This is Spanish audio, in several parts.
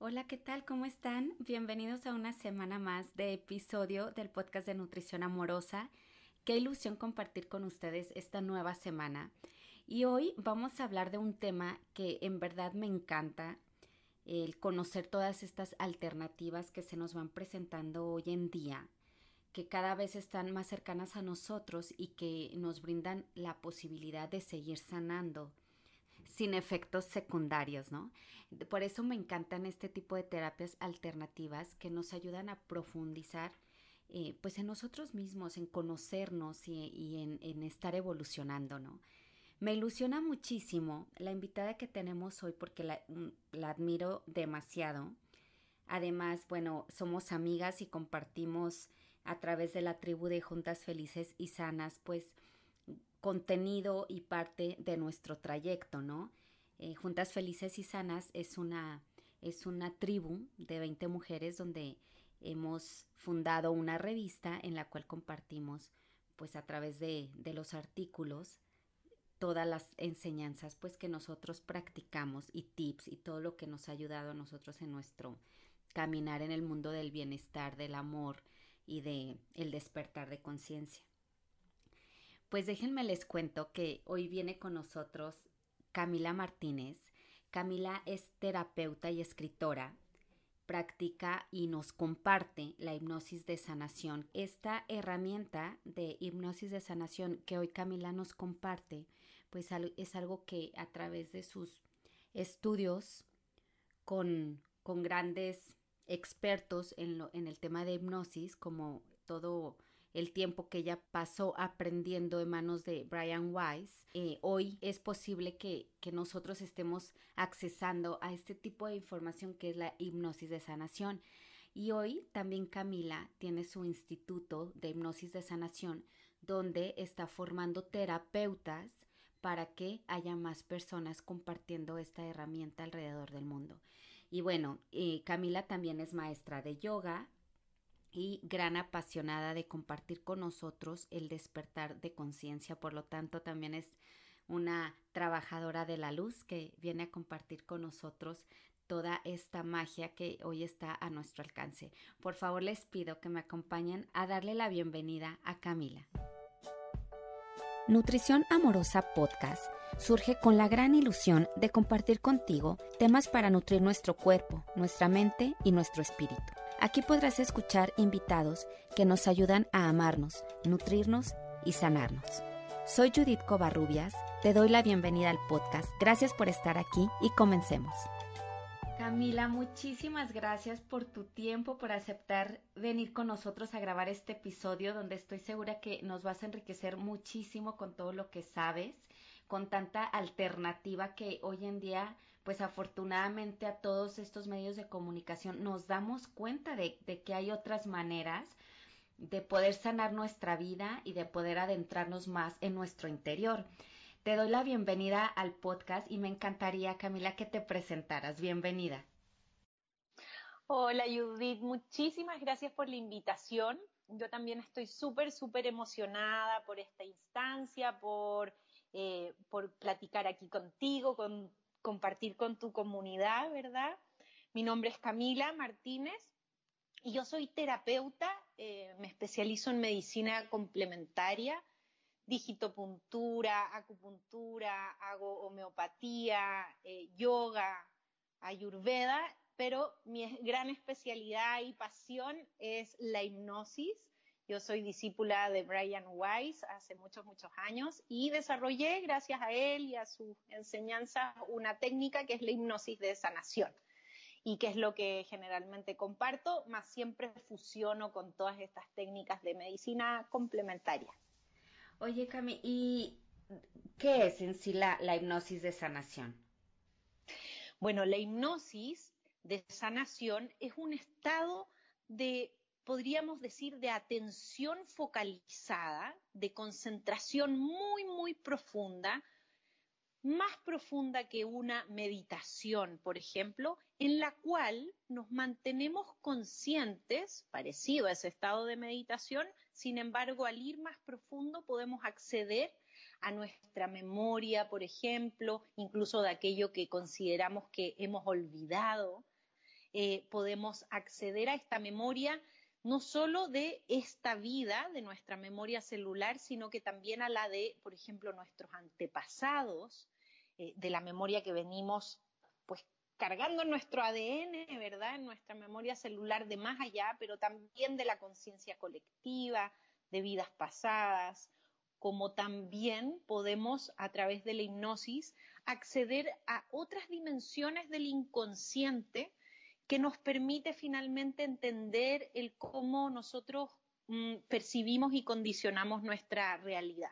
Hola, ¿qué tal? ¿Cómo están? Bienvenidos a una semana más de episodio del podcast de Nutrición Amorosa. Qué ilusión compartir con ustedes esta nueva semana. Y hoy vamos a hablar de un tema que en verdad me encanta, el conocer todas estas alternativas que se nos van presentando hoy en día, que cada vez están más cercanas a nosotros y que nos brindan la posibilidad de seguir sanando sin efectos secundarios, ¿no? Por eso me encantan este tipo de terapias alternativas que nos ayudan a profundizar eh, pues en nosotros mismos, en conocernos y, en, estar evolucionando, ¿no? Me ilusiona muchísimo la invitada que tenemos hoy porque mm, la admiro demasiado. Además, bueno, somos amigas y compartimos a través de la tribu de Juntas Felices y Sanas, pues contenido y parte de nuestro trayecto, ¿no? Eh, Juntas Felices y Sanas es una, es una tribu de 20 mujeres donde hemos fundado una revista en la cual compartimos pues a través de, de los artículos todas las enseñanzas pues que nosotros practicamos y tips y todo lo que nos ha ayudado a nosotros en nuestro caminar en el mundo del bienestar, del amor y de el despertar de conciencia. Pues déjenme les cuento que hoy viene con nosotros Camila Martínez. Camila es terapeuta y escritora. Practica y nos comparte la hipnosis de sanación. Esta herramienta de hipnosis de sanación que hoy Camila nos comparte, pues es algo que a través de sus estudios con, con grandes expertos en, lo, en el tema de hipnosis, como todo el tiempo que ella pasó aprendiendo en manos de Brian Weiss, eh, hoy es posible que, que nosotros estemos accesando a este tipo de información que es la hipnosis de sanación. Y hoy también Camila tiene su instituto de hipnosis de sanación donde está formando terapeutas para que haya más personas compartiendo esta herramienta alrededor del mundo. Y bueno, eh, Camila también es maestra de yoga, y gran apasionada de compartir con nosotros el despertar de conciencia. Por lo tanto, también es una trabajadora de la luz que viene a compartir con nosotros toda esta magia que hoy está a nuestro alcance. Por favor, les pido que me acompañen a darle la bienvenida a Camila. Nutrición Amorosa Podcast surge con la gran ilusión de compartir contigo temas para nutrir nuestro cuerpo, nuestra mente y nuestro espíritu Aquí podrás escuchar invitados que nos ayudan a amarnos, nutrirnos y sanarnos. Soy Judith Covarrubias, te doy la bienvenida al podcast. Gracias por estar aquí y comencemos. Camila, muchísimas gracias por tu tiempo, por aceptar venir con nosotros a grabar este episodio donde estoy segura que nos vas a enriquecer muchísimo con todo lo que sabes, con tanta alternativa que hoy en día pues afortunadamente a todos estos medios de comunicación nos damos cuenta de, que hay otras maneras de poder sanar nuestra vida y de poder adentrarnos más en nuestro interior. Te doy la bienvenida al podcast y me encantaría, Camila, que te presentaras. Bienvenida. Hola Judith, muchísimas gracias por la invitación. Yo también estoy súper, súper emocionada por esta instancia, por, eh, por platicar aquí contigo, con compartir con tu comunidad, ¿verdad? Mi nombre es Camila Martínez y yo soy terapeuta, eh, me especializo en medicina complementaria, digitopuntura, acupuntura, hago homeopatía, eh, yoga, ayurveda, pero mi gran especialidad y pasión es la hipnosis yo soy discípula de Brian Weiss hace muchos, muchos años y desarrollé, gracias a él y a su enseñanza, una técnica que es la hipnosis de sanación y que es lo que generalmente comparto, más siempre fusiono con todas estas técnicas de medicina complementaria. Oye, Cami, ¿y qué es en sí la, la hipnosis de sanación? Bueno, la hipnosis de sanación es un estado de podríamos decir, de atención focalizada, de concentración muy, muy profunda, más profunda que una meditación, por ejemplo, en la cual nos mantenemos conscientes, parecido a ese estado de meditación, sin embargo, al ir más profundo podemos acceder a nuestra memoria, por ejemplo, incluso de aquello que consideramos que hemos olvidado, eh, podemos acceder a esta memoria no solo de esta vida, de nuestra memoria celular, sino que también a la de, por ejemplo, nuestros antepasados, eh, de la memoria que venimos pues cargando en nuestro ADN, ¿verdad? En nuestra memoria celular de más allá, pero también de la conciencia colectiva, de vidas pasadas, como también podemos a través de la hipnosis acceder a otras dimensiones del inconsciente que nos permite finalmente entender el cómo nosotros mm, percibimos y condicionamos nuestra realidad.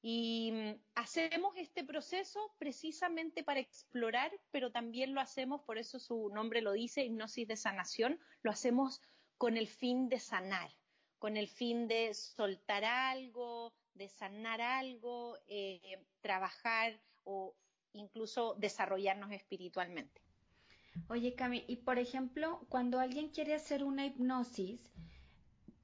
Y mm, hacemos este proceso precisamente para explorar, pero también lo hacemos, por eso su nombre lo dice, hipnosis de sanación, lo hacemos con el fin de sanar, con el fin de soltar algo, de sanar algo, eh, trabajar o incluso desarrollarnos espiritualmente. Oye, Cami, y por ejemplo, cuando alguien quiere hacer una hipnosis,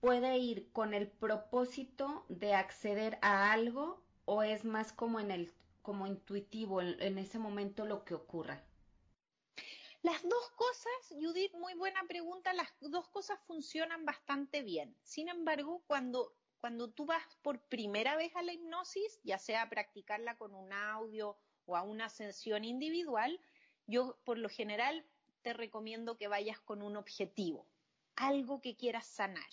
¿puede ir con el propósito de acceder a algo o es más como en el como intuitivo en, ese momento lo que ocurra? Las dos cosas, Judith, muy buena pregunta, las dos cosas funcionan bastante bien. Sin embargo, cuando, cuando tú vas por primera vez a la hipnosis, ya sea a practicarla con un audio o a una sesión individual, yo por lo general te recomiendo que vayas con un objetivo, algo que quieras sanar,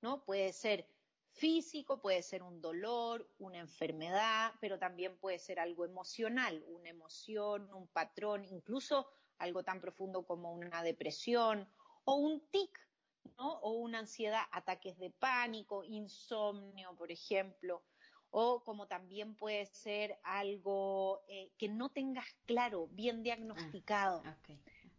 ¿no? Puede ser físico, puede ser un dolor, una enfermedad, pero también puede ser algo emocional, una emoción, un patrón, incluso algo tan profundo como una depresión o un tic, ¿no? O una ansiedad, ataques de pánico, insomnio, por ejemplo o como también puede ser algo eh, que no tengas claro, bien ah, diagnosticado.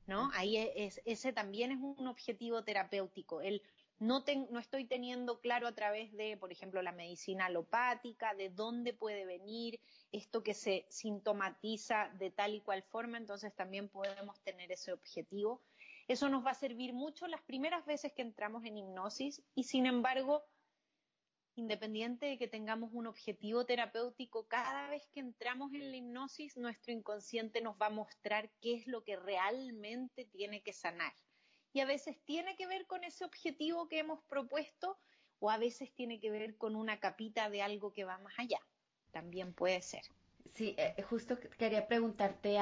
¿No? Ahí es, ese también es un objetivo terapéutico. El no, no estoy teniendo claro a través de, por ejemplo, la medicina alopática, de dónde puede venir esto que se sintomatiza de tal y cual forma, entonces también podemos tener ese objetivo. Eso nos va a servir mucho las primeras veces que entramos en hipnosis y sin embargo independiente de que tengamos un objetivo terapéutico, cada vez que entramos en la hipnosis, nuestro inconsciente nos va a mostrar qué es lo que realmente tiene que sanar. Y a veces tiene que ver con ese objetivo que hemos propuesto o a veces tiene que ver con una capita de algo que va más allá. También puede ser. Sí, eh, justo quería preguntarte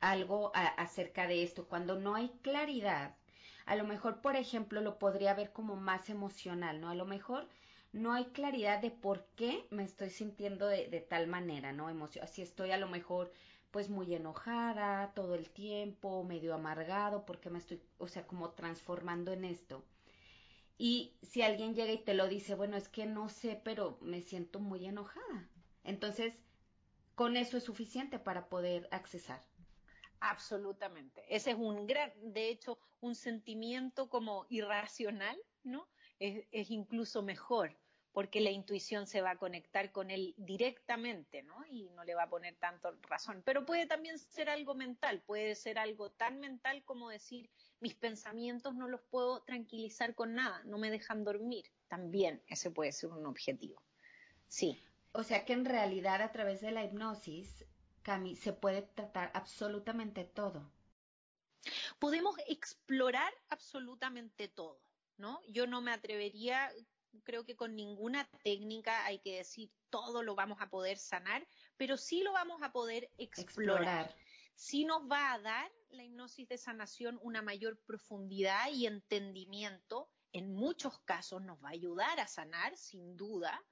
algo acerca de esto. Cuando no hay claridad, a lo mejor, por ejemplo, lo podría ver como más emocional, ¿no? A lo mejor no hay claridad de por qué me estoy sintiendo de, tal manera, ¿no? Si estoy a lo mejor pues muy enojada todo el tiempo, medio amargado, porque me estoy, o sea, como transformando en esto. Y si alguien llega y te lo dice, bueno, es que no sé, pero me siento muy enojada. Entonces, con eso es suficiente para poder accesar. Absolutamente. Ese es un gran, de hecho, un sentimiento como irracional, ¿no? Es, incluso mejor porque la intuición se va a conectar con él directamente, ¿no? Y no le va a poner tanto razón. Pero puede también ser algo mental, puede ser algo tan mental como decir, mis pensamientos no los puedo tranquilizar con nada, no me dejan dormir. También ese puede ser un objetivo. Sí. O sea que en realidad a través de la hipnosis, Cami, se puede tratar absolutamente todo. Podemos explorar absolutamente todo. ¿No? Yo no me atrevería, creo que con ninguna técnica hay que decir todo lo vamos a poder sanar, pero sí lo vamos a poder explorar. Sí nos va a dar la hipnosis de sanación una mayor profundidad y entendimiento. En muchos casos nos va a ayudar a sanar, sin duda,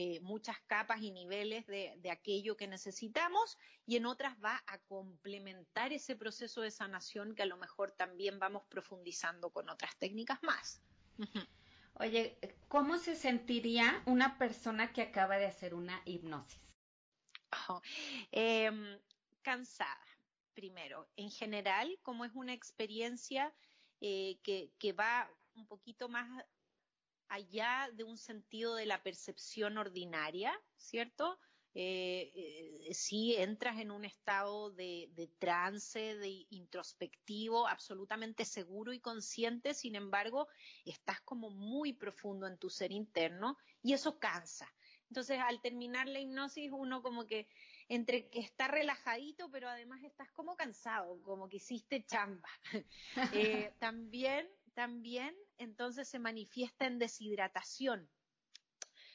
eh, muchas capas y niveles de, de, aquello que necesitamos y en otras va a complementar ese proceso de sanación que a lo mejor también vamos profundizando con otras técnicas más. Oye, ¿cómo se sentiría una persona que acaba de hacer una hipnosis? Oh, em, cansada, primero. En general, como es una experiencia eh, que, que va un poquito más allá de un sentido de la percepción ordinaria, ¿cierto? Eh, eh, si entras en un estado de, trance, de introspectivo, absolutamente seguro y consciente, sin embargo, estás como muy profundo en tu ser interno y eso cansa. Entonces, al terminar la hipnosis, uno como que entre que está relajadito, pero además estás como cansado, como que hiciste chamba. Eh, también, también, entonces se manifiesta en deshidratación.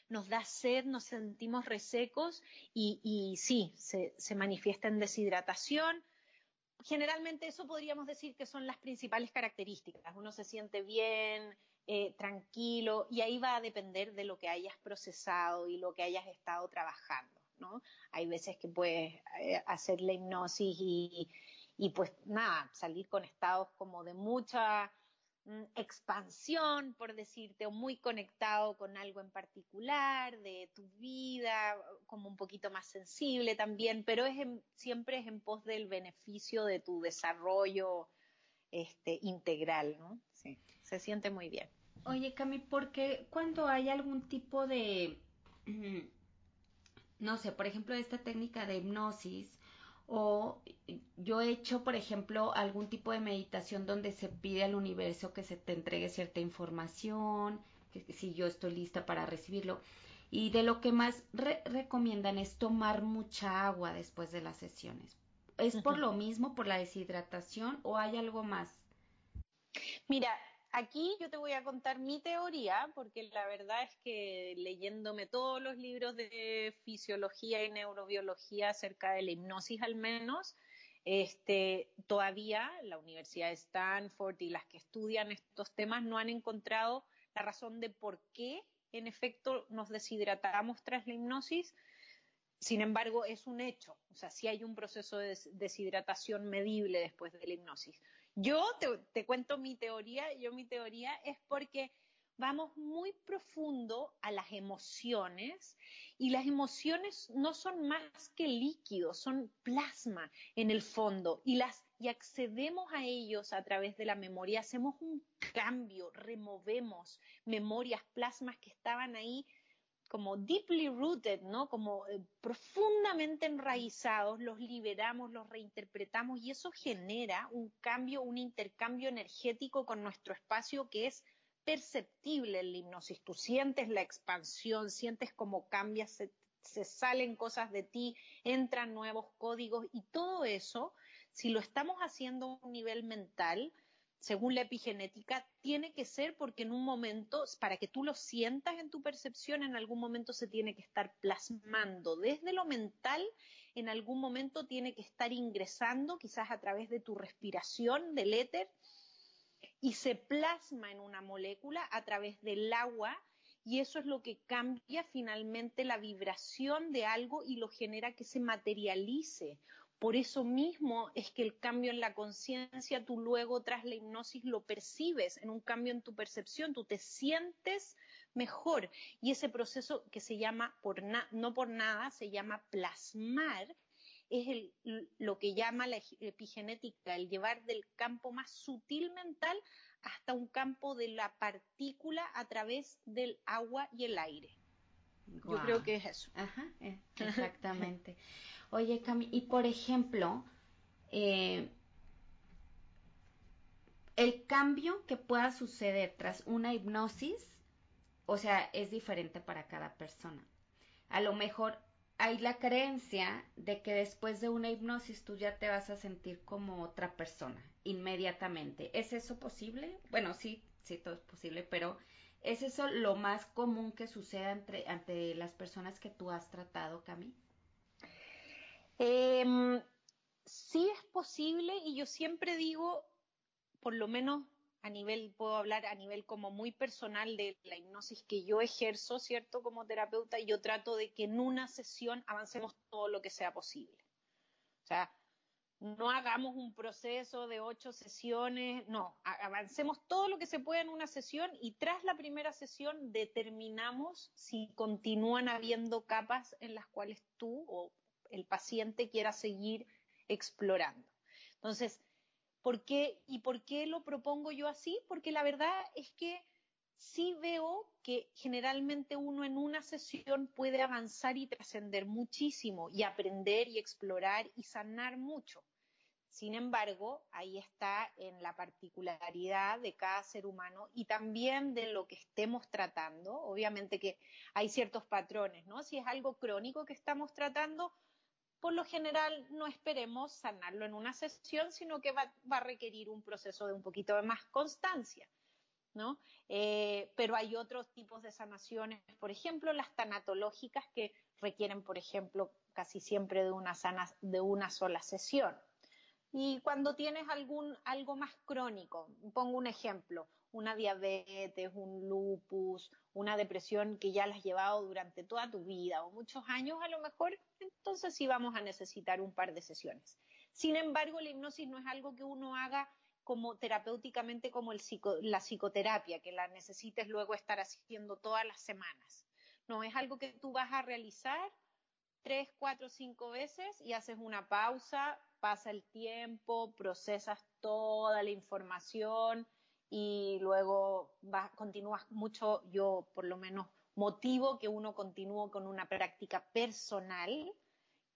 Nos da sed, nos sentimos resecos y, sí, se, se manifiesta en deshidratación generalmente eso podríamos decir que son las principales características. Uno se siente bien, eh, tranquilo, y ahí va a depender de lo que hayas procesado y lo que hayas estado trabajando, ¿no? Hay veces que puedes eh, hacer la hipnosis y, y, pues nada, salir con estados como de mucha expansión, por decirte, o muy conectado con algo en particular de tu vida, como un poquito más sensible también, pero es siempre es en pos del beneficio de tu desarrollo este, integral, ¿no? Sí, se siente muy bien. Oye, Cami, ¿por qué cuando hay algún tipo de, no sé, por ejemplo, esta técnica de hipnosis, o yo he hecho, por ejemplo, algún tipo de meditación donde se pide al universo que se te entregue cierta información, que, si yo estoy lista para recibirlo. Y de lo que más recomiendan es tomar mucha agua después de las sesiones. ¿Es por lo mismo, por la deshidratación o hay algo más? Mira, aquí yo te voy a contar mi teoría, porque la verdad es que leyéndome todos los libros de fisiología y neurobiología acerca de la hipnosis al menos, este, todavía la Universidad de Stanford y las que estudian estos temas no han encontrado la razón de por qué en efecto nos deshidratamos tras la hipnosis. Sin embargo, es un hecho, o sea, sí hay un proceso de deshidratación medible después de la hipnosis. Yo te, cuento mi teoría, yo mi teoría es porque vamos muy profundo a las emociones y las emociones no son más que líquidos, son plasma en el fondo y las y accedemos a ellos a través de la memoria, hacemos un cambio, removemos memorias, plasmas que estaban ahí como deeply rooted, ¿no? Como eh, profundamente enraizados, los liberamos, los reinterpretamos y eso genera un cambio, un intercambio energético con nuestro espacio que es perceptible en la hipnosis. Tú sientes la expansión, sientes cómo cambia, se, se salen cosas de ti, entran nuevos códigos y todo eso, si lo estamos haciendo a un nivel mental, según la epigenética, tiene que ser porque en un momento, para que tú lo sientas en tu percepción, en algún momento se tiene que estar plasmando. Desde lo mental, en algún momento tiene que estar ingresando, quizás a través de tu respiración del éter, y se plasma en una molécula a través del agua, y eso es lo que cambia finalmente la vibración de algo y lo genera que se materialice por eso mismo es que el cambio en la conciencia, tú luego tras la hipnosis lo percibes en un cambio en tu percepción, tú te sientes mejor. Y ese proceso que se llama, por no por nada, se llama plasmar, es lo que llama la epigenética, el llevar del campo más sutil mental hasta un campo de la partícula a través del agua y el aire. Yo creo que es eso. Ajá, eh, exactamente. Oye, Cami, y por ejemplo, eh, el cambio que pueda suceder tras una hipnosis, o sea, es diferente para cada persona. A lo mejor hay la creencia de que después de una hipnosis tú ya te vas a sentir como otra persona inmediatamente. ¿Es eso posible? Bueno, sí, sí, todo es posible, pero ¿es eso lo más común que suceda entre, ante las personas que tú has tratado, Cami? Eh, sí es posible y yo siempre digo, por lo menos a nivel, puedo hablar a nivel como muy personal de la hipnosis que yo ejerzo, ¿cierto? Como terapeuta, yo trato de que en una sesión avancemos todo lo que sea posible. O sea, no hagamos un proceso de ocho sesiones, no, avancemos todo lo que se pueda en una sesión y tras la primera sesión determinamos si continúan habiendo capas en las cuales tú o el paciente quiera seguir explorando. Entonces, ¿por qué y por qué lo propongo yo así? Porque la verdad es que sí veo que generalmente uno en una sesión puede avanzar y trascender muchísimo y aprender y explorar y sanar mucho. Sin embargo, ahí está en la particularidad de cada ser humano y también de lo que estemos tratando. Obviamente que hay ciertos patrones, ¿no? Si es algo crónico que estamos tratando, por lo general no esperemos sanarlo en una sesión, sino que va, a requerir un proceso de un poquito de más constancia. ¿no? Eh, pero hay otros tipos de sanaciones, por ejemplo, las tanatológicas que requieren, por ejemplo, casi siempre de una, de una sola sesión. Y cuando tienes algún, algo más crónico, pongo un ejemplo, una diabetes, un lupus, una depresión que ya la has llevado durante toda tu vida o muchos años a lo mejor, entonces sí vamos a necesitar un par de sesiones. Sin embargo, la hipnosis no es algo que uno haga como terapéuticamente como la psicoterapia, que la necesites luego estar haciendo todas las semanas. No, es algo que tú vas a realizar tres, cuatro, cinco veces y haces una pausa, pasa el tiempo, procesas toda la información y luego continúas mucho, yo por lo menos motivo que uno continúe con una práctica personal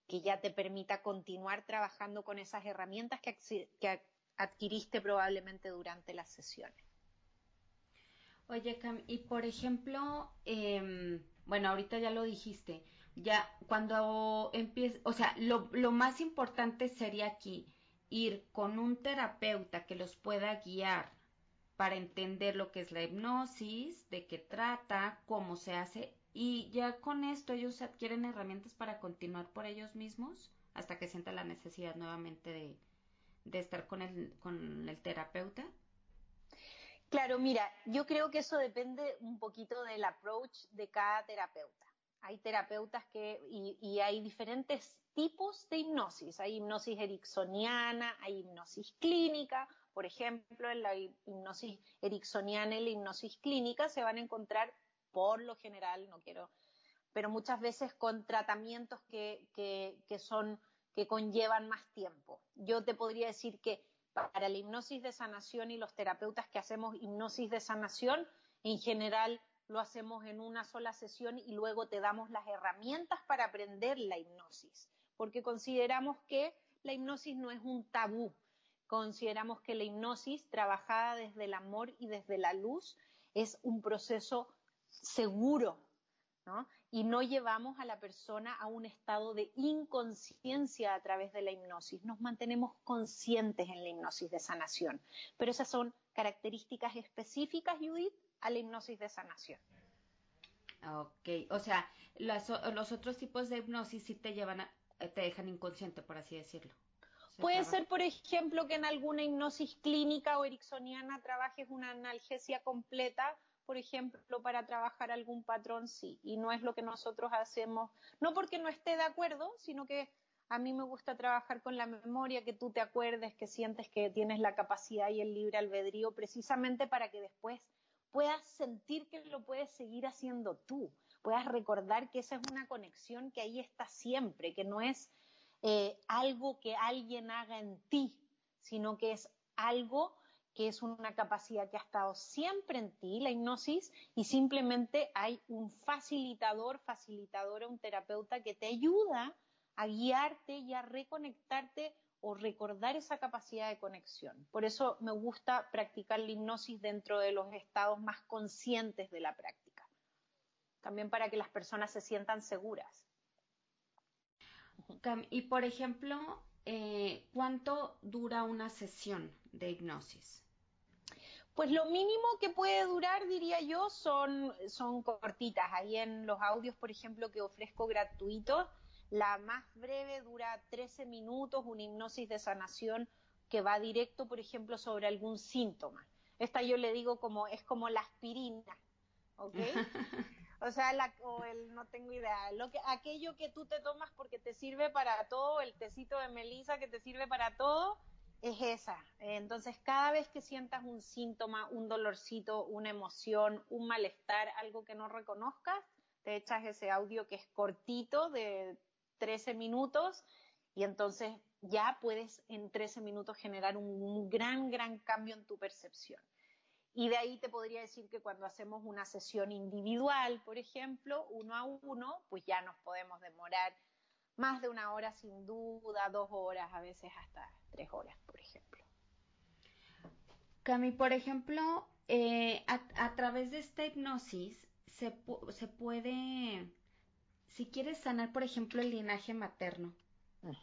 que ya te permita continuar trabajando con esas herramientas que, adquiriste probablemente durante las sesiones. Oye, Cam, y por ejemplo, em, bueno, ahorita ya lo dijiste, ya cuando empieza, o sea, lo más importante sería aquí ir con un terapeuta que los pueda guiar para entender lo que es la hipnosis, de qué trata, cómo se hace y ya con esto ellos adquieren herramientas para continuar por ellos mismos hasta que sienta la necesidad nuevamente de, estar con el terapeuta. Claro, mira, yo creo que eso depende un poquito del approach de cada terapeuta hay terapeutas que, y, hay diferentes tipos de hipnosis. Hay hipnosis ericksoniana, hay hipnosis clínica. Por ejemplo, en la hipnosis ericksoniana y la hipnosis clínica se van a encontrar, por lo general, no quiero, pero muchas veces con tratamientos que, que son, que conllevan más tiempo. Yo te podría decir que para la hipnosis de sanación y los terapeutas que hacemos hipnosis de sanación, en general lo hacemos en una sola sesión y luego te damos las herramientas para aprender la hipnosis, porque consideramos que la hipnosis no es un tabú, consideramos que la hipnosis trabajada desde el amor y desde la luz es un proceso seguro, ¿no? Y no llevamos a la persona a un estado de inconsciencia a través de la hipnosis. Nos mantenemos conscientes en la hipnosis de sanación. Pero esas son características específicas, Judith, a la hipnosis de sanación. Ok, o sea, los otros tipos de hipnosis sí te llevan a, te dejan inconsciente, por así decirlo. Puede ser, por ejemplo, que en alguna hipnosis clínica o ericksoniana trabajes una analgesia completa, por ejemplo, para trabajar algún patrón, sí. Y no es lo que nosotros hacemos, no porque no esté de acuerdo, sino que a mí me gusta trabajar con la memoria, que tú te acuerdes, que sientes que tienes la capacidad y el libre albedrío, precisamente para que después puedas sentir que lo puedes seguir haciendo tú, puedas recordar que esa es una conexión que ahí está siempre, que no es eh, algo que alguien haga en ti, sino que es algo que es una capacidad que ha estado siempre en ti, la hipnosis, y simplemente hay un facilitador, facilitadora, un terapeuta que te ayuda a guiarte y a reconectarte o recordar esa capacidad de conexión. Por eso me gusta practicar la hipnosis dentro de los estados más conscientes de la práctica. También para que las personas se sientan seguras. Y por ejemplo, eh, ¿cuánto dura una sesión de hipnosis? Pues lo mínimo que puede durar, diría yo, son, son cortitas. Ahí en los audios, por ejemplo, que ofrezco gratuitos, la más breve dura 13 minutos, una hipnosis de sanación que va directo, por ejemplo, sobre algún síntoma. Esta yo le digo como, es como la aspirina, ¿ok? O sea, o el, no tengo idea, lo que, aquello que tú te tomas porque te sirve para todo, el tecito de melisa que te sirve para todo, es esa. Entonces, cada vez que sientas un síntoma, un dolorcito, una emoción, un malestar, algo que no reconozcas, te echas ese audio que es cortito de 13 minutos y entonces ya puedes en 13 minutos generar un, gran, gran cambio en tu percepción. Y de ahí te podría decir que cuando hacemos una sesión individual, por ejemplo, uno a uno, pues ya nos podemos demorar más de una hora sin duda, dos horas, a veces hasta tres horas, por ejemplo. Cami, por ejemplo, eh, a, través de esta hipnosis se, se puede si quieres sanar, por ejemplo, el linaje materno,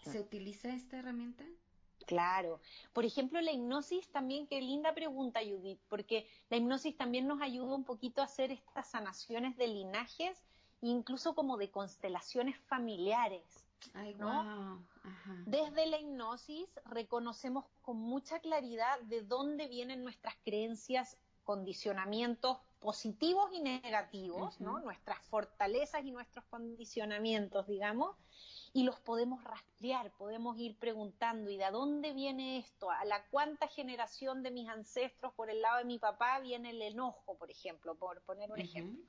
¿Se utiliza esta herramienta? Claro. Por ejemplo, la hipnosis también, qué linda pregunta, Judith, porque la hipnosis también nos ayuda un poquito a hacer estas sanaciones de linajes, incluso como de constelaciones familiares. Ay, Desde la hipnosis reconocemos con mucha claridad de dónde vienen nuestras creencias, condicionamientos positivos y negativos, ¿no? Nuestras fortalezas y nuestros condicionamientos, digamos, y los podemos rastrear, podemos ir preguntando, ¿y de dónde viene esto? ¿A la cuánta generación de mis ancestros por el lado de mi papá viene el enojo, por ejemplo, por poner un ejemplo?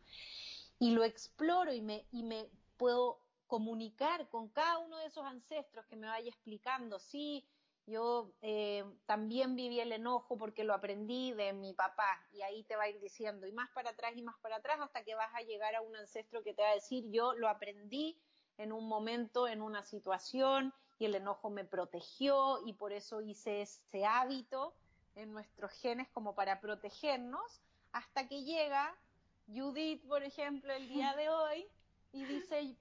Y lo exploro y me, y me puedo comunicar con cada uno de esos ancestros que me vaya explicando, sí, yo eh, también viví el enojo porque lo aprendí de mi papá y ahí te va a ir diciendo y más para atrás y más para atrás hasta que vas a llegar a un ancestro que te va a decir yo lo aprendí en un momento, en una situación, y el enojo me protegió y por eso hice ese hábito en nuestros genes como para protegernos, hasta que llega Judith, por ejemplo, el día de hoy y dice,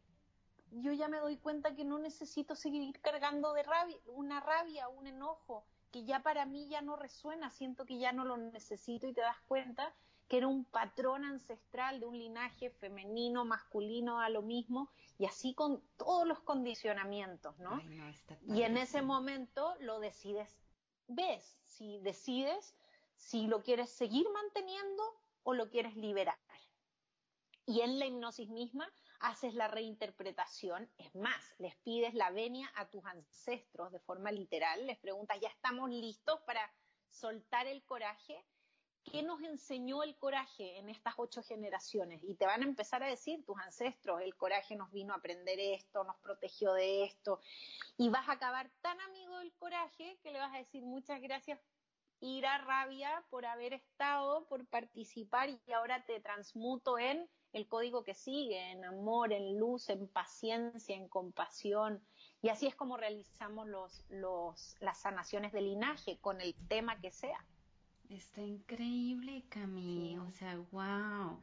yo ya me doy cuenta que no necesito seguir cargando de rabia, una rabia, un enojo, que ya para mí ya no resuena, siento que ya no lo necesito y te das cuenta que era un patrón ancestral de un linaje femenino, masculino, a lo mismo, y así con todos los condicionamientos, ¿no? y en ese momento lo decides, ves si decides si lo quieres seguir manteniendo o lo quieres liberar. Y en la hipnosis misma haces la reinterpretación, es más, les pides la venia a tus ancestros de forma literal, les preguntas, ¿ya estamos listos para soltar el coraje? ¿Qué nos enseñó el coraje en estas ocho generaciones? Y te van a empezar a decir tus ancestros, el coraje nos vino a aprender esto, nos protegió de esto, y vas a acabar tan amigo del coraje que le vas a decir muchas gracias, ira, rabia por haber estado, por participar, y ahora te transmuto en el código que sigue, en amor, en luz, en paciencia, en compasión. Y así es como realizamos los, las sanaciones de linaje, con el tema que sea. Está increíble, Cami. O sea, wow.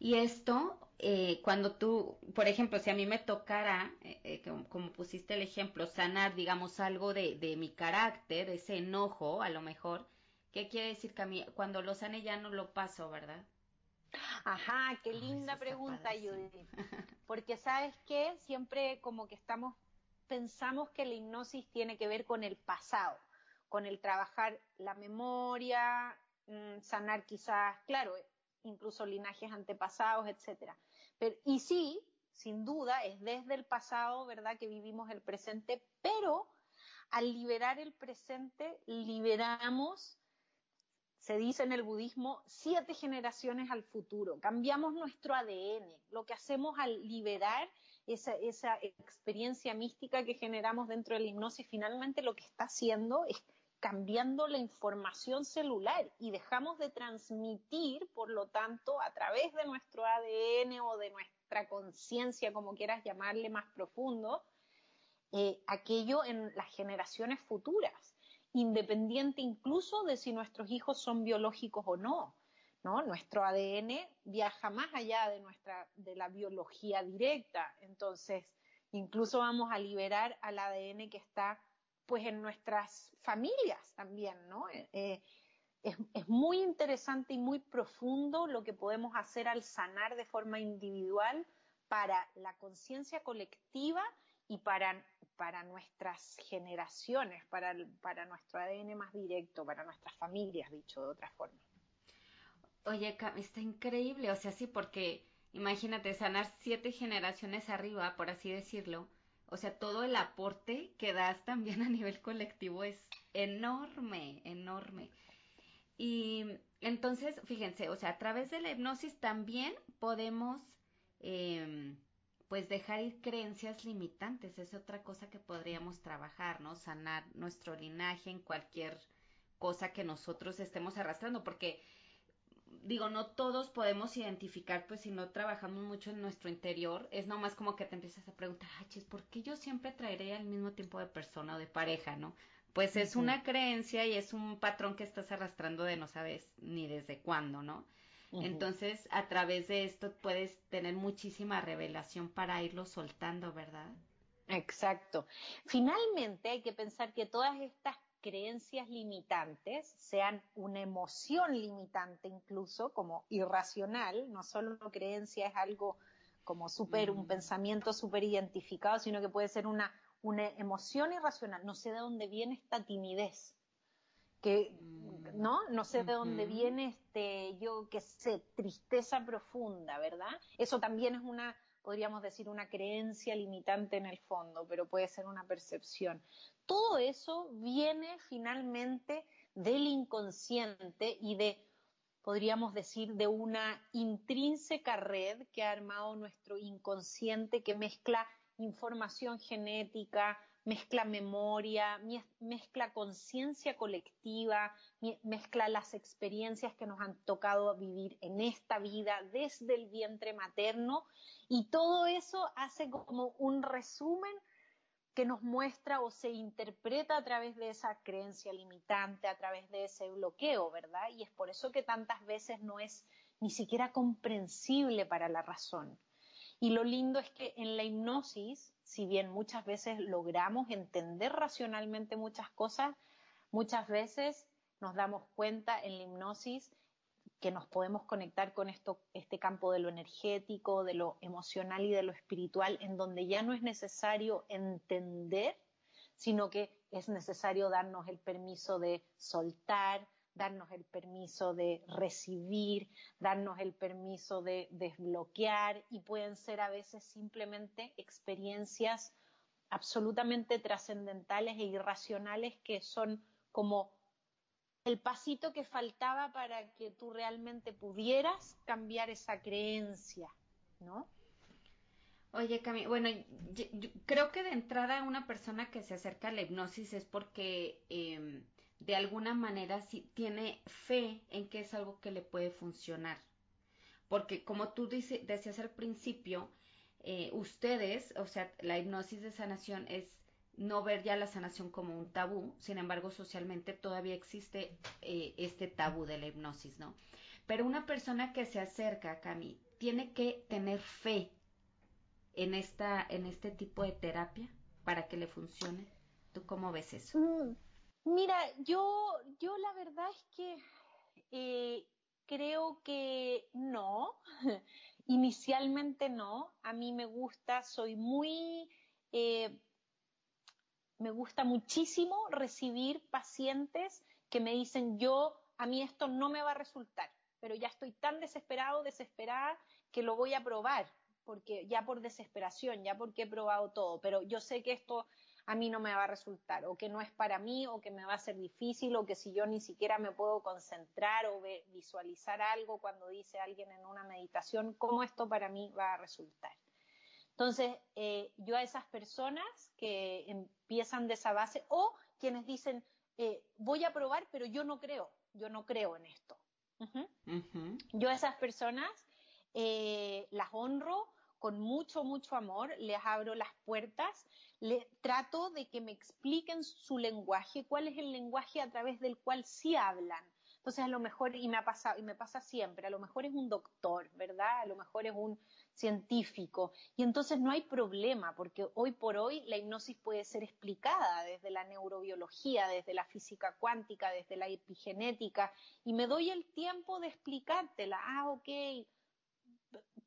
Y esto, eh, cuando tú, por ejemplo, si a mí me tocara, eh, eh, como, pusiste el ejemplo, sanar, digamos, algo de, de, mi carácter, ese enojo, a lo mejor, ¿qué quiere decir, Cami? Cuando lo sane ya no lo paso, ¿verdad? Ajá, qué linda pregunta, Judith. Porque sabes que siempre como que estamos, pensamos que la hipnosis tiene que ver con el pasado con el trabajar la memoria, mm, sanar quizás, claro, incluso linajes antepasados, etcétera. Pero, y sí, sin duda, es desde el pasado, ¿verdad?, que vivimos el presente, pero al liberar el presente, liberamos, se dice en el budismo, siete generaciones al futuro. Cambiamos nuestro ADN. Lo que hacemos al liberar esa, esa experiencia mística que generamos dentro de la hipnosis, finalmente lo que está haciendo es cambiando la información celular y dejamos de transmitir, por lo tanto, a través de nuestro ADN o de nuestra conciencia, como quieras llamarle más profundo, eh, aquello en las generaciones futuras, independiente incluso de si nuestros hijos son biológicos o no. ¿no? Nuestro ADN viaja más allá de nuestra, de la biología directa. Entonces, incluso vamos a liberar al ADN que está pues en nuestras familias también, ¿no? Eh, eh, es, es, muy interesante y muy profundo lo que podemos hacer al sanar de forma individual para la conciencia colectiva y para, para nuestras generaciones, para, para nuestro ADN más directo, para nuestras familias, dicho de otra forma. Oye, está increíble, o sea, sí, porque imagínate sanar siete generaciones arriba, por así decirlo, o sea, todo el aporte que das también a nivel colectivo es enorme, enorme. Y entonces, fíjense, o sea, a través de la hipnosis también podemos, eh, pues, dejar ir creencias limitantes. Es otra cosa que podríamos trabajar, ¿no? Sanar nuestro linaje en cualquier cosa que nosotros estemos arrastrando, porque digo, no todos podemos identificar, pues si no trabajamos mucho en nuestro interior, es nomás como que te empiezas a preguntar, ay, chis, ¿por qué yo siempre traeré al mismo tiempo de persona o de pareja, no? Pues es una creencia y es un patrón que estás arrastrando de no sabes ni desde cuándo, ¿no? Entonces, a través de esto puedes tener muchísima revelación para irlo soltando, ¿verdad? Exacto. Finalmente hay que pensar que todas estas creencias limitantes, sean una emoción limitante incluso, como irracional, no solo creencia es algo como súper, un pensamiento súper identificado, sino que puede ser una, una emoción irracional. No sé de dónde viene esta timidez, que, mm. ¿no? No sé de dónde viene este, yo qué sé, tristeza profunda, ¿verdad? Eso también es una podríamos decir una creencia limitante en el fondo, pero puede ser una percepción. Todo eso viene finalmente del inconsciente y de, podríamos decir, de una intrínseca red que ha armado nuestro inconsciente que mezcla información genética, mezcla memoria, mezcla conciencia colectiva, mezcla las experiencias que nos han tocado vivir en esta vida desde el vientre materno. Y todo eso hace como un resumen que nos muestra o se interpreta a través de esa creencia limitante, a través de ese bloqueo, ¿verdad? Y es por eso que tantas veces no es ni siquiera comprensible para la razón. Y lo lindo es que en la hipnosis, si bien muchas veces logramos entender racionalmente muchas cosas, muchas veces nos damos cuenta en la hipnosis que nos podemos conectar con esto, este campo de lo energético, de lo emocional y de lo espiritual, en donde ya no es necesario entender, sino que es necesario darnos el permiso de soltar, darnos el permiso de recibir, darnos el permiso de desbloquear y pueden ser a veces simplemente experiencias absolutamente trascendentales e irracionales que son como el pasito que faltaba para que tú realmente pudieras cambiar esa creencia, ¿no? Oye, Cami, bueno, creo que de entrada una persona que se acerca a la hipnosis es porque em, de alguna manera sí tiene fe en que es algo que le puede funcionar. Porque como tú decías al principio, eh, ustedes, o sea, la hipnosis de sanación es no ver ya la sanación como un tabú, sin embargo, socialmente todavía existe eh, este tabú de la hipnosis, ¿no? Pero una persona que se acerca, a Cami, tiene que tener fe en, esta, en este tipo de terapia para que le funcione. ¿Tú cómo ves eso? Mm, Mira, yo, yo la verdad es que eh, creo que no, inicialmente no, a mí me gusta, soy muy, eh, me gusta muchísimo recibir pacientes que me dicen yo, a mí esto no me va a resultar, pero ya estoy tan desesperado, desesperada, que lo voy a probar, porque ya por desesperación, ya porque he probado todo, pero yo sé que esto a mí no me va a resultar, o que no es para mí, o que me va a ser difícil, o que si yo ni siquiera me puedo concentrar o visualizar algo cuando dice alguien en una meditación, ¿cómo esto para mí va a resultar? Entonces, eh, yo a esas personas que empiezan de esa base, o quienes dicen, eh, voy a probar, pero yo no creo, yo no creo en esto. Yo a esas personas eh, las honro, con mucho, mucho amor, les abro las puertas, le trato de que me expliquen su lenguaje, cuál es el lenguaje a través del cual sí hablan. Entonces, a lo mejor, y me ha pasado, y me pasa siempre, a lo mejor es un doctor, ¿verdad? A lo mejor es un científico. Y entonces no hay problema, porque hoy por hoy la hipnosis puede ser explicada desde la neurobiología, desde la física cuántica, desde la epigenética, y me doy el tiempo de explicártela. Ah, ok,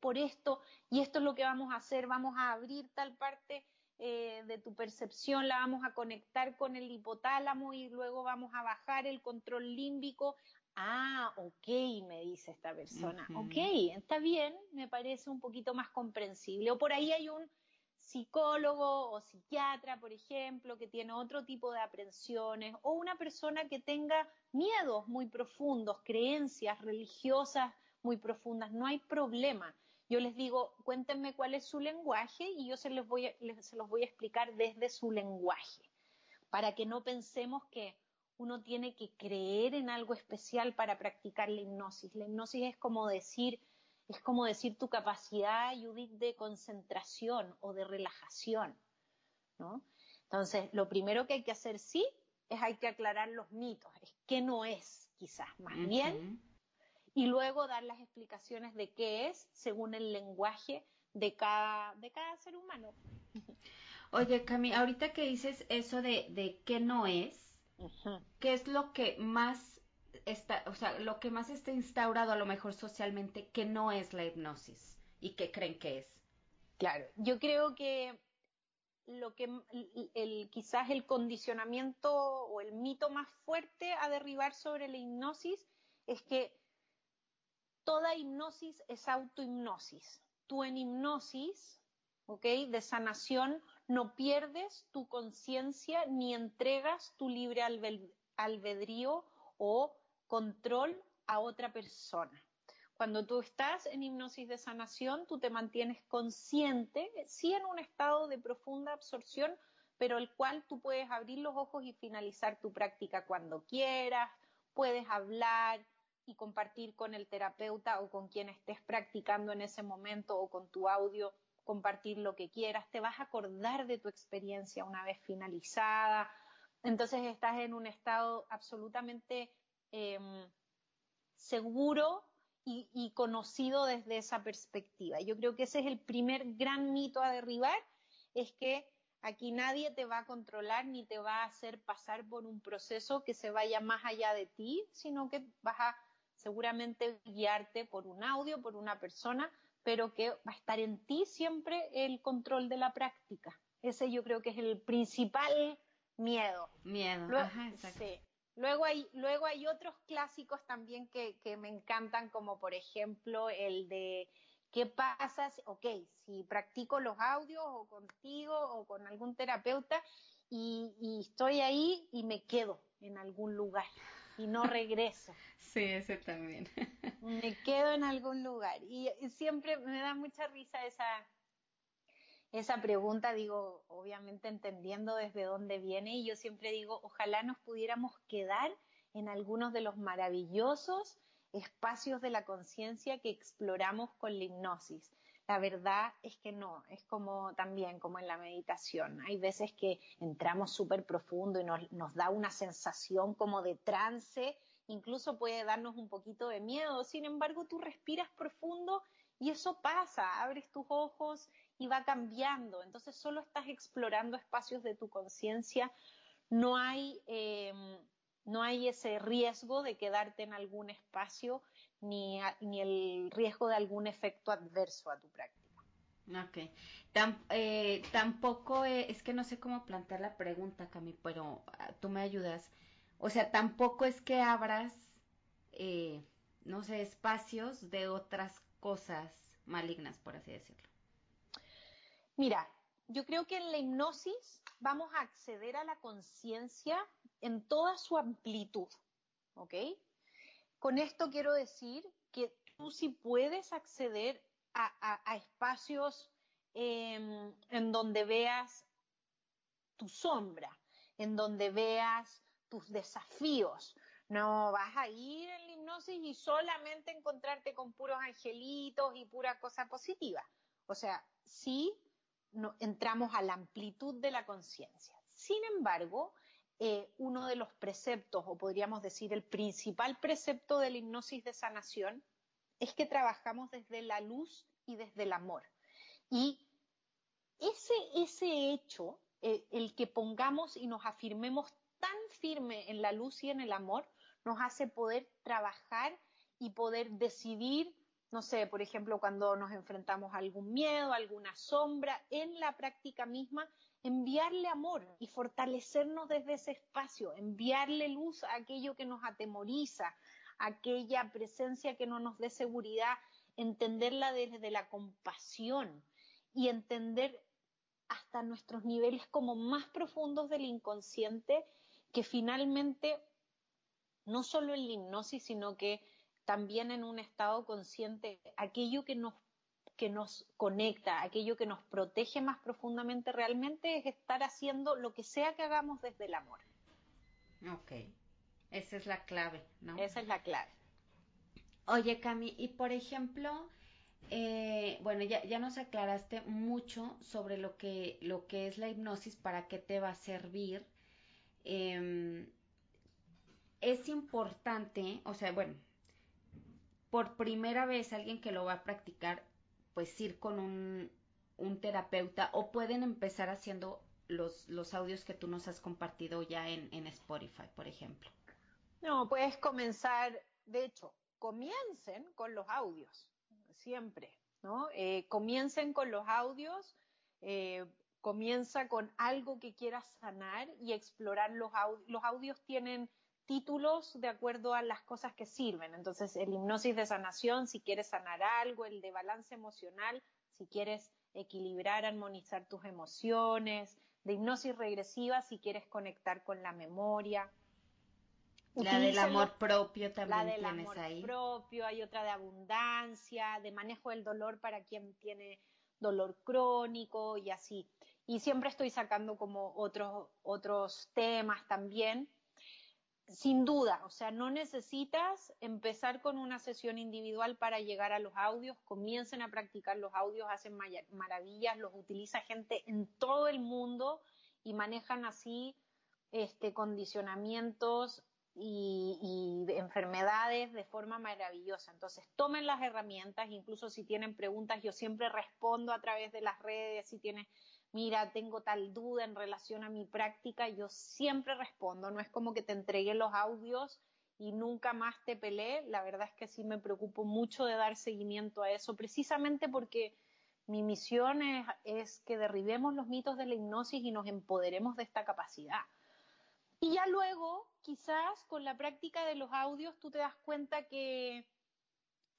por esto y esto es lo que vamos a hacer, vamos a abrir tal parte eh, de tu percepción, la vamos a conectar con el hipotálamo y luego vamos a bajar el control límbico. Ah, ok, me dice esta persona. Ok, está bien, me parece un poquito más comprensible. O por ahí hay un psicólogo o psiquiatra, por ejemplo, que tiene otro tipo de aprensiones, o una persona que tenga miedos muy profundos, creencias religiosas muy profundas, no hay problema. Yo les digo, cuéntenme cuál es su lenguaje y yo se, les voy se los voy a explicar desde su lenguaje, para que no pensemos que uno tiene que creer en algo especial para practicar la hipnosis. La hipnosis es como decir, es como decir tu capacidad, Judith, de concentración o de relajación, ¿no? Entonces, lo primero que hay que hacer sí es hay que aclarar los mitos, es que no es, quizás, más bien y luego dar las explicaciones de qué es según el lenguaje de cada, de cada ser humano. Oye, Cami, ahorita que dices eso de, de qué no es, ¿qué es lo que más está, o sea, lo que más está instaurado a lo mejor socialmente que no es la hipnosis y qué creen que es? Claro, yo creo que lo que el, quizás el condicionamiento o el mito más fuerte a derribar sobre la hipnosis es que toda hipnosis es autohipnosis. Tú en hipnosis, ¿ok? De sanación no pierdes tu conciencia ni entregas tu libre albedrío o control a otra persona. Cuando tú estás en hipnosis de sanación, tú te mantienes consciente, sí en un estado de profunda absorción, pero el cual tú puedes abrir los ojos y finalizar tu práctica cuando quieras, puedes hablar y compartir con el terapeuta o con quien estés practicando en ese momento o con tu audio, compartir lo que quieras, te vas a acordar de tu experiencia una vez finalizada, entonces estás en un estado absolutamente em, seguro y, conocido desde esa perspectiva. Yo creo que ese es el primer gran mito a derribar, es que aquí nadie te va a controlar ni te va a hacer pasar por un proceso que se vaya más allá de ti, sino que vas a seguramente guiarte por un audio, por una persona, pero que va a estar en ti siempre el control de la práctica. Ese yo creo que es el principal miedo. Miedo, Ajá, exacto. Luego hay, luego hay otros clásicos también que, que me encantan, como por ejemplo el de ¿Qué pasa? Si, ok, si practico los audios o contigo o con algún terapeuta y, y, estoy ahí y me quedo en algún lugar y no regreso. sí, ese también. me quedo en algún lugar y siempre me da mucha risa esa, esa pregunta, digo, obviamente entendiendo desde dónde viene, y yo siempre digo, ojalá nos pudiéramos quedar en algunos de los maravillosos espacios de la conciencia que exploramos con la hipnosis. La verdad es que no, es como también como en la meditación. Hay veces que entramos súper profundo y nos, nos da una sensación como de trance, incluso puede darnos un poquito de miedo. Sin embargo, tú respiras profundo y eso pasa, abres tus ojos y va cambiando. Entonces solo estás explorando espacios de tu conciencia. No hay, em, no hay ese riesgo de quedarte en algún espacio ni, ni el riesgo de algún efecto adverso a tu práctica. Ok. Eh, tampoco, eh, es que no sé cómo plantear la pregunta, Cami, pero ah, tú me ayudas. O sea, tampoco es que abras, eh, no sé, espacios de otras cosas malignas, por así decirlo. Mira, yo creo que en la hipnosis vamos a acceder a la conciencia en toda su amplitud, ¿ok? Con esto quiero decir que tú sí puedes acceder a, espacios em, en donde veas tu sombra, en donde veas tus desafíos. No vas a ir en la hipnosis y solamente encontrarte con puros angelitos y pura cosa positiva. O sea, sí entramos a la amplitud de la conciencia. Sin embargo, eh, uno de los preceptos, o podríamos decir el principal precepto de la hipnosis de sanación, es que trabajamos desde la luz y desde el amor. Y ese, ese hecho, eh, el que pongamos y nos afirmemos tan firme en la luz y en el amor, nos hace poder trabajar y poder decidir no sé, por ejemplo, cuando nos enfrentamos a algún miedo, alguna sombra, en la práctica misma, enviarle amor y fortalecernos desde ese espacio, enviarle luz a aquello que nos atemoriza, aquella presencia que no nos dé seguridad, entenderla desde la compasión y entender hasta nuestros niveles como más profundos del inconsciente que finalmente no solo en la hipnosis, sino que también en un estado consciente, aquello que nos, que nos conecta, aquello que nos protege más profundamente realmente es estar haciendo lo que sea que hagamos desde el amor. Ok, esa es la clave, ¿no? Esa es la clave. Oye, Cami, y por ejemplo, eh, bueno, ya, ya, nos aclaraste mucho sobre lo que, lo que es la hipnosis, para qué te va a servir. Em, es importante, o sea, bueno, por primera vez alguien que lo va a practicar, pues ir con un un terapeuta o pueden empezar haciendo los, los audios que tú nos has compartido ya en, en Spotify, por ejemplo? No, puedes comenzar, de hecho, comiencen con los audios, siempre, ¿no? Eh, comiencen con los audios, eh, comienza con algo que quieras sanar y explorar los audios. Los audios tienen títulos de acuerdo a las cosas que sirven. Entonces, el hipnosis de sanación, si quieres sanar algo, el de balance emocional, si quieres equilibrar, armonizar tus emociones, de hipnosis regresiva, si quieres conectar con la memoria. La del amor propio también la del amor propio, hay otra de abundancia, de manejo del dolor para quien tiene dolor crónico y así. Y siempre estoy sacando como otros, otros temas también. Sin duda, o sea, no necesitas empezar con una sesión individual para llegar a los audios, comiencen a practicar los audios, hacen maravillas, los utiliza gente en todo el mundo y manejan así este, condicionamientos y, enfermedades de forma maravillosa. Entonces, tomen las herramientas, incluso si tienen preguntas, yo siempre respondo a través de las redes, si tienes, mira, tengo tal duda en relación a mi práctica, yo siempre respondo, no es como que te entregué los audios y nunca más te peleé, la verdad es que sí me preocupo mucho de dar seguimiento a eso, precisamente porque mi misión es, es que derribemos los mitos de la hipnosis y nos empoderemos de esta capacidad. Y ya luego, quizás con la práctica de los audios, tú te das cuenta que,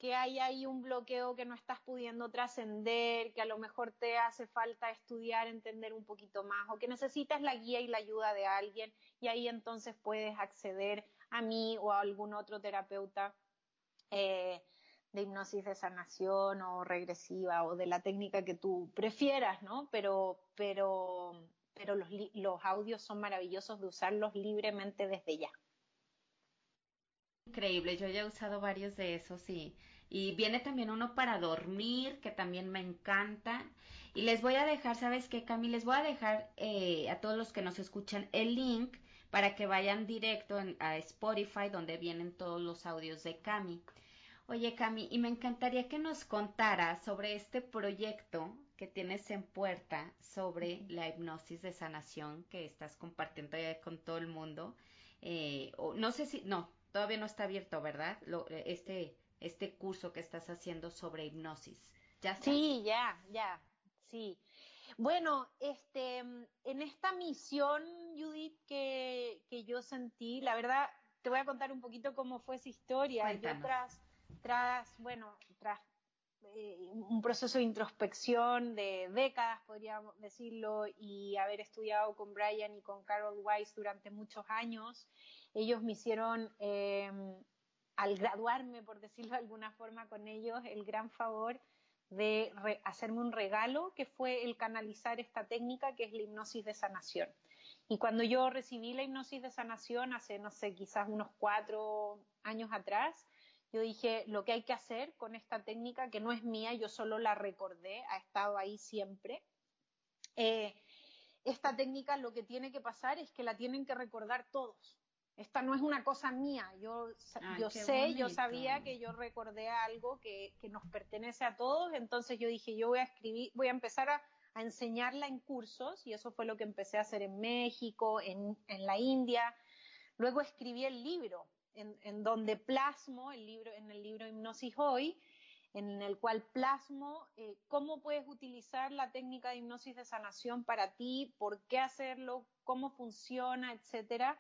que hay ahí un bloqueo que no estás pudiendo trascender, que a lo mejor te hace falta estudiar, entender un poquito más, o que necesitas la guía y la ayuda de alguien, y ahí entonces puedes acceder a mí o a algún otro terapeuta eh, de hipnosis de sanación o regresiva o de la técnica que tú prefieras, ¿no? Pero, pero pero los, audios son maravillosos de usarlos libremente desde ya. Increíble, yo ya he usado varios de esos y, y viene también uno para dormir, que también me encanta. Y les voy a dejar, ¿sabes qué, Cami? Les voy a dejar eh, a todos los que nos escuchan el link para que vayan directo a Spotify, donde vienen todos los audios de Cami. Oye, Cami, y me encantaría que nos contaras sobre este proyecto que tienes en puerta sobre la hipnosis de sanación que estás compartiendo ya con todo el mundo. Eh, o, no sé si, no, todavía no está abierto, ¿verdad? Lo, este, este curso que estás haciendo sobre hipnosis. ¿Ya Sí, ya, ya, sí. Bueno, este, en esta misión, Judith, que, que yo sentí, la verdad, te voy a contar un poquito cómo fue esa historia. Yo tras, tras, bueno, tras eh, un proceso de introspección de décadas, podríamos decirlo, y haber estudiado con Brian y con Carol Weiss durante muchos años, ellos me hicieron, em, al graduarme, por decirlo de alguna forma, con ellos, el gran favor de hacerme un regalo, que fue el canalizar esta técnica que es la hipnosis de sanación. Y cuando yo recibí la hipnosis de sanación hace, no sé, quizás unos cuatro años atrás, yo dije, lo que hay que hacer con esta técnica, que no es mía, yo solo la recordé, ha estado ahí siempre. Eh, esta técnica lo que tiene que pasar es que la tienen que recordar todos. Esta no es una cosa mía, yo, yo sé, yo sabía que yo recordé algo que, que, nos pertenece a todos, entonces yo dije, yo voy a escribir, voy a empezar a, a enseñarla en cursos y eso fue lo que empecé a hacer en México, en, en la India. Luego escribí el libro, en, donde plasmo el libro, en el libro Hipnosis Hoy, en el cual plasmo eh, cómo puedes utilizar la técnica de hipnosis de sanación para ti, por qué hacerlo, cómo funciona, etcétera.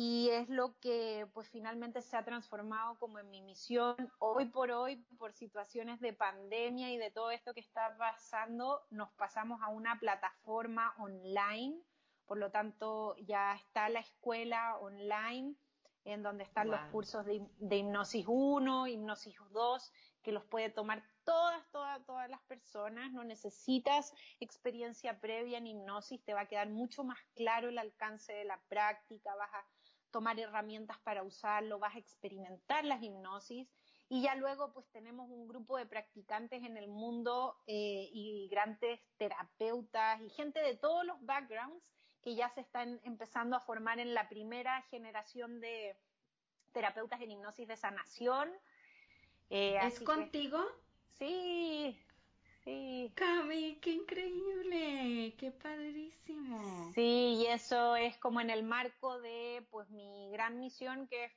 Y es lo que pues finalmente se ha transformado como en mi misión. Hoy por hoy, por situaciones de pandemia y de todo esto que está pasando, nos pasamos a una plataforma online. Por lo tanto, ya está la escuela online en donde están los cursos de, hipnosis 1, hipnosis 2, que los puede tomar todas, todas, todas las personas. No necesitas experiencia previa en hipnosis, te va a quedar mucho más claro el alcance de la práctica, vas a tomar herramientas para usarlo, vas a experimentar las hipnosis y ya luego pues tenemos un grupo de practicantes en el mundo eh, y grandes terapeutas y gente de todos los backgrounds que ya se están empezando a formar en la primera generación de terapeutas en hipnosis de sanación. Eh, ¿Es contigo? sí, Sí. Cami, qué increíble, qué padrísimo. Sí, y eso es como en el marco de pues mi gran misión que es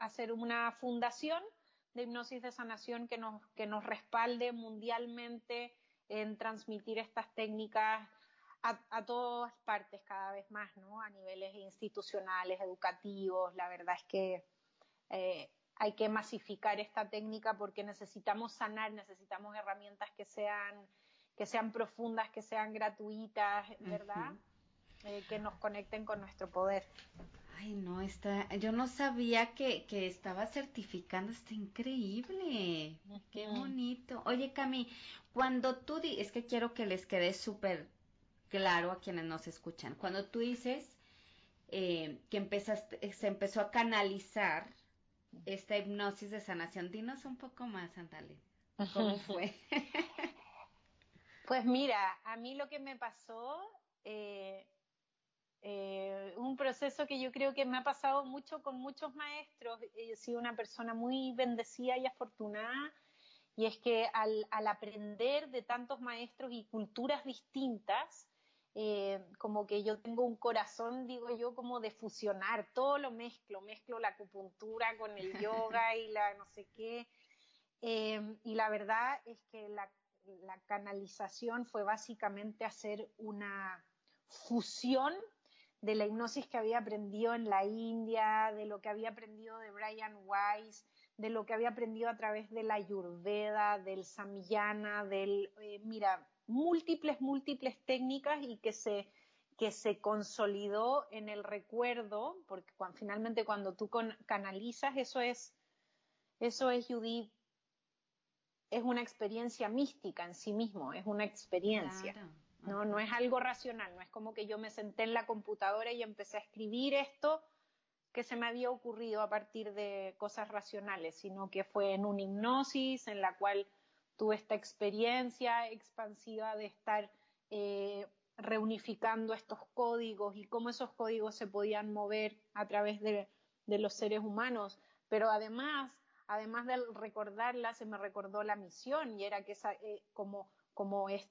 hacer una fundación de hipnosis de sanación que nos, que nos respalde mundialmente en transmitir estas técnicas a, todas partes cada vez más, ¿no? A niveles institucionales, educativos. La verdad es que eh, hay que masificar esta técnica porque necesitamos sanar, necesitamos herramientas que sean, que sean profundas, que sean gratuitas, ¿verdad? Eh, que nos conecten con nuestro poder. Ay, no, está, yo no sabía que, que estaba certificando, está increíble, qué bonito. Oye, Cami, cuando tú, di es que quiero que les quede súper claro a quienes nos escuchan, cuando tú dices eh, que empezaste, se empezó a canalizar esta hipnosis de sanación, dinos un poco más, Andale, ¿cómo fue? pues mira, a mí lo que me pasó... Eh, eh, un proceso que yo creo que me ha pasado mucho con muchos maestros. He sido una persona muy bendecida y afortunada y es que al, aprender de tantos maestros y culturas distintas, eh, como que yo tengo un corazón, digo yo, como de fusionar, todo lo mezclo, mezclo la acupuntura con el yoga y la no sé qué. Eh, y la verdad es que la, canalización fue básicamente hacer una fusión de la hipnosis que había aprendido en la India, de lo que había aprendido de Brian Weiss, de lo que había aprendido a través de la Ayurveda, del Samyana, del, eh, mira, múltiples, múltiples técnicas y que se, que se consolidó en el recuerdo, porque finalmente cuando tú canalizas, eso es, eso es, Judith, es una experiencia mística en sí mismo, es una experiencia. No, no es algo racional, no es como que yo me senté en la computadora y empecé a escribir esto que se me había ocurrido a partir de cosas racionales, sino que fue en una hipnosis en la cual tuve esta experiencia expansiva de estar eh, reunificando estos códigos y cómo esos códigos se podían mover a través de, los seres humanos. Pero además, además de recordarla, se me recordó la misión y era que esa, eh, como, como es,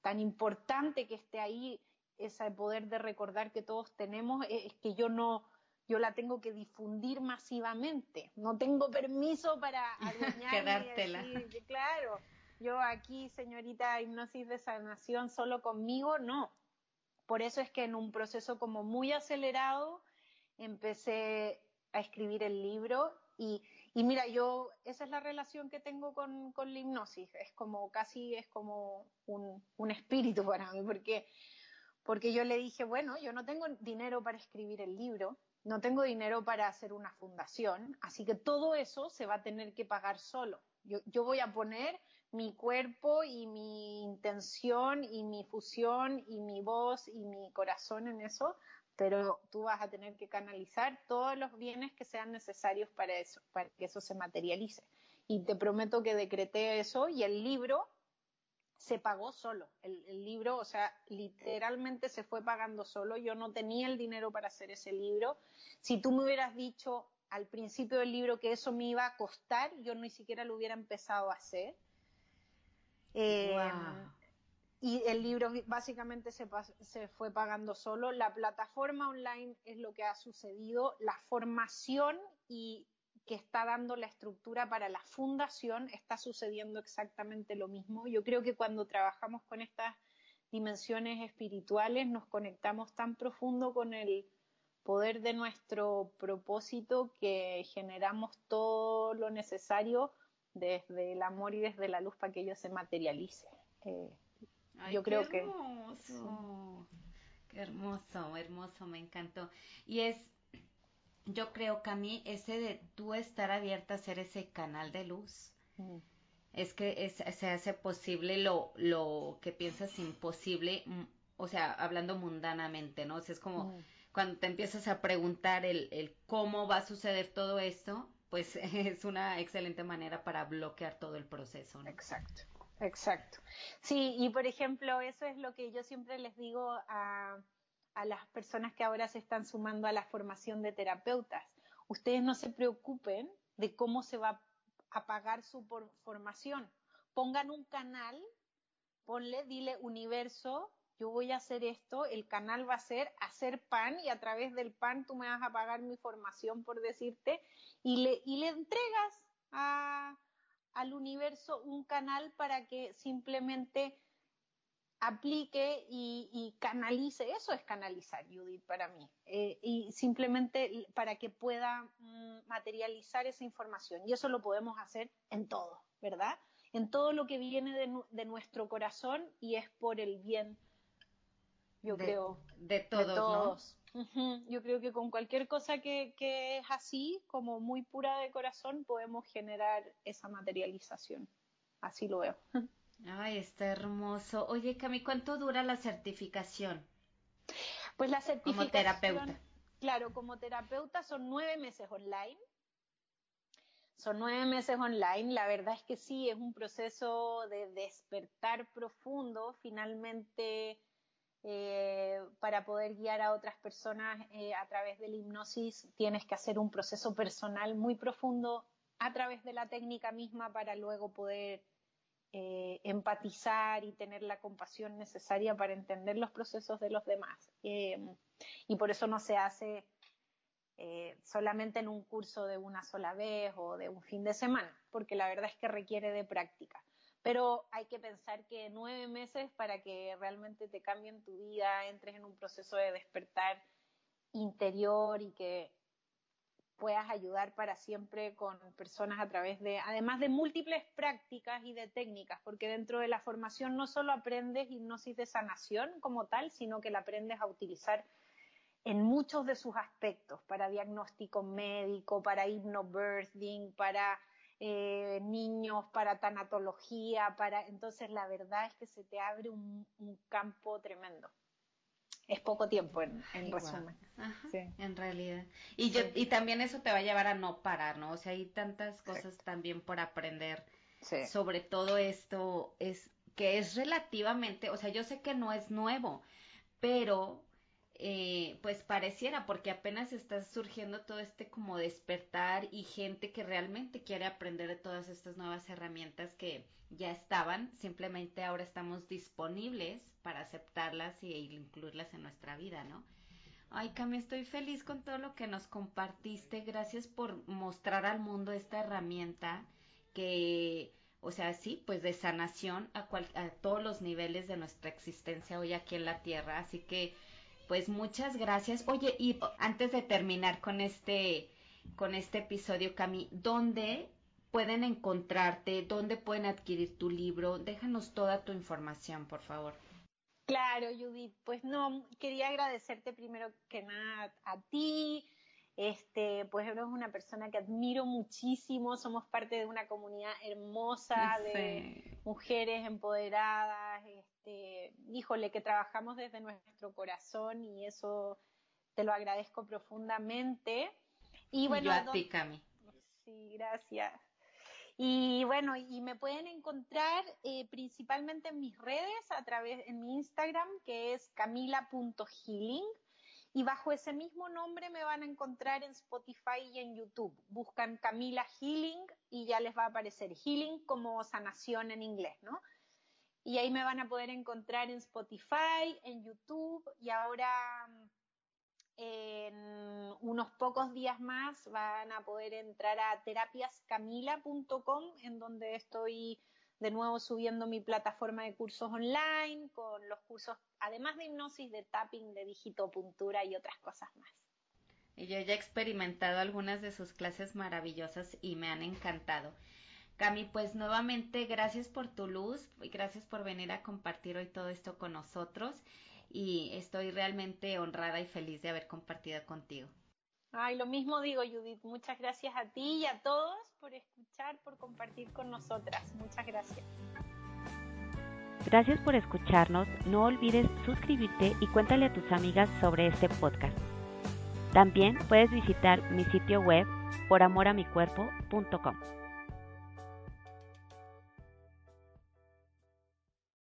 tan importante que esté ahí ese poder de recordar que todos tenemos, eh, es que yo no, yo la tengo que difundir masivamente. No tengo permiso para Quedártela. claro, yo aquí, señorita hipnosis de sanación, solo conmigo, no. Por eso es que en un proceso como muy acelerado empecé a escribir el libro y, y mira, yo, esa es la relación que tengo con, con la hipnosis, es como casi, es como un, un, espíritu para mí, porque, porque yo le dije, bueno, yo no tengo dinero para escribir el libro, no tengo dinero para hacer una fundación, así que todo eso se va a tener que pagar solo. Yo, voy a poner mi cuerpo y mi intención y mi fusión y mi voz y mi corazón en eso pero tú vas a tener que canalizar todos los bienes que sean necesarios para eso, para que eso se materialice. Y te prometo que decreté eso y el libro se pagó solo. El, libro, o sea, literalmente se fue pagando solo. Yo no tenía el dinero para hacer ese libro. Si tú me hubieras dicho al principio del libro que eso me iba a costar, yo ni siquiera lo hubiera empezado a hacer. Eh, y el libro básicamente se, se, fue pagando solo. La plataforma online es lo que ha sucedido. La formación y que está dando la estructura para la fundación está sucediendo exactamente lo mismo. Yo creo que cuando trabajamos con estas dimensiones espirituales nos conectamos tan profundo con el poder de nuestro propósito que generamos todo lo necesario desde el amor y desde la luz para que ello se materialice. Eh, yo creo que... Qué hermoso, hermoso, me encantó. Y es, yo creo que a mí ese de tú estar abierta a ser ese canal de luz, es que se hace posible lo, lo que piensas imposible, mm, o sea, hablando mundanamente, ¿no? O sea, es como cuando te empiezas a preguntar el, el cómo va a suceder todo esto, pues es una excelente manera para bloquear todo el proceso, ¿no? Exacto. Exacto. Sí, y por ejemplo, eso es lo que yo siempre les digo a, a las personas que ahora se están sumando a la formación de terapeutas. Ustedes no se preocupen de cómo se va a pagar su formación, pongan un canal, ponle, dile universo, yo voy a hacer esto, el canal va a ser hacer pan y a través del pan tú me vas a pagar mi formación, por decirte, y le, y le entregas al universo un canal para que simplemente aplique y, canalice, eso es canalizar, Judith, para mí, eh, y simplemente para que pueda mm, materializar esa información. Y eso lo podemos hacer en todo, ¿verdad? En todo lo que viene de, nuestro corazón y es por el bien, yo creo. De todos, Yo creo que con cualquier cosa que, que es así, como muy pura de corazón, podemos generar esa materialización. Así lo veo. Ay, está hermoso. Oye, Cami, ¿cuánto dura la certificación? Pues la certificación. Como terapeuta. Claro, como terapeuta son nueve meses online. Son nueve meses online. La verdad es que sí, es un proceso de despertar profundo. Finalmente, eh, para poder guiar a otras personas eh, a través de la hipnosis, tienes que hacer un proceso personal muy profundo a través de la técnica misma para luego poder eh, empatizar y tener la compasión necesaria para entender los procesos de los demás. Eh, y por eso no se hace eh, solamente en un curso de una sola vez o de un fin de semana, porque la verdad es que requiere de práctica. Pero hay que pensar que nueve meses para que realmente te cambien tu vida, entres en un proceso de despertar interior y que puedas ayudar para siempre con personas a través de, además de múltiples prácticas y de técnicas, porque dentro de la formación no solo aprendes hipnosis de sanación como tal, sino que la aprendes a utilizar en muchos de sus aspectos, para diagnóstico médico, para hipnobirthing, para eh, niños, para tanatología, para entonces la verdad es que se te abre un campo tremendo es poco tiempo en, resumen. En realidad. Y, yo, y también eso te va a llevar a no parar, ¿no? O sea, hay tantas cosas también por aprender sobre todo esto, es que es relativamente, o sea, yo sé que no es nuevo, pero eh, pues pareciera, porque apenas está surgiendo todo este como despertar y gente que realmente quiere aprender de todas estas nuevas herramientas que ya estaban, simplemente ahora estamos disponibles para aceptarlas e incluirlas en nuestra vida, ¿no? Ay, Cami, estoy feliz con todo lo que nos compartiste. Gracias por mostrar al mundo esta herramienta que, o sea, sí, pues de sanación a, a todos los niveles de nuestra existencia hoy aquí en la Tierra. Así que pues muchas gracias. Oye, y antes de terminar con este, con este episodio, Cami, ¿dónde pueden encontrarte? ¿Dónde pueden adquirir tu libro? Déjanos toda tu información, por favor. Claro, Judith. Pues no, quería agradecerte primero que nada a ti. Este, pues eres una persona que admiro muchísimo. Somos parte de una comunidad hermosa de mujeres empoderadas, híjole, que trabajamos desde nuestro corazón y eso te lo agradezco profundamente. Y bueno, a ti, Sí, gracias. Y bueno, y me pueden encontrar eh, principalmente en mis redes, a través, en mi Instagram, que es camila.healing. Y bajo ese mismo nombre me van a encontrar en Spotify y en YouTube. Buscan Camila Healing y ya les va a aparecer Healing como sanación en inglés, ¿no? Y ahí me van a poder encontrar en Spotify, en YouTube y ahora en unos pocos días más van a poder entrar a terapiascamila.com en donde estoy de nuevo subiendo mi plataforma de cursos online con los cursos, además de hipnosis, de tapping, de digitopuntura y otras cosas más. Y yo ya he experimentado algunas de sus clases maravillosas y me han encantado. Cami, pues nuevamente gracias por tu luz y gracias por venir a compartir hoy todo esto con nosotros y estoy realmente honrada y feliz de haber compartido contigo. Ay, lo mismo digo, Judith. Muchas gracias a ti y a todos por escuchar, por compartir con nosotras. Muchas gracias. Gracias por escucharnos. No olvides suscribirte y cuéntale a tus amigas sobre este podcast. También puedes visitar mi sitio web poramoramicuerpo.com.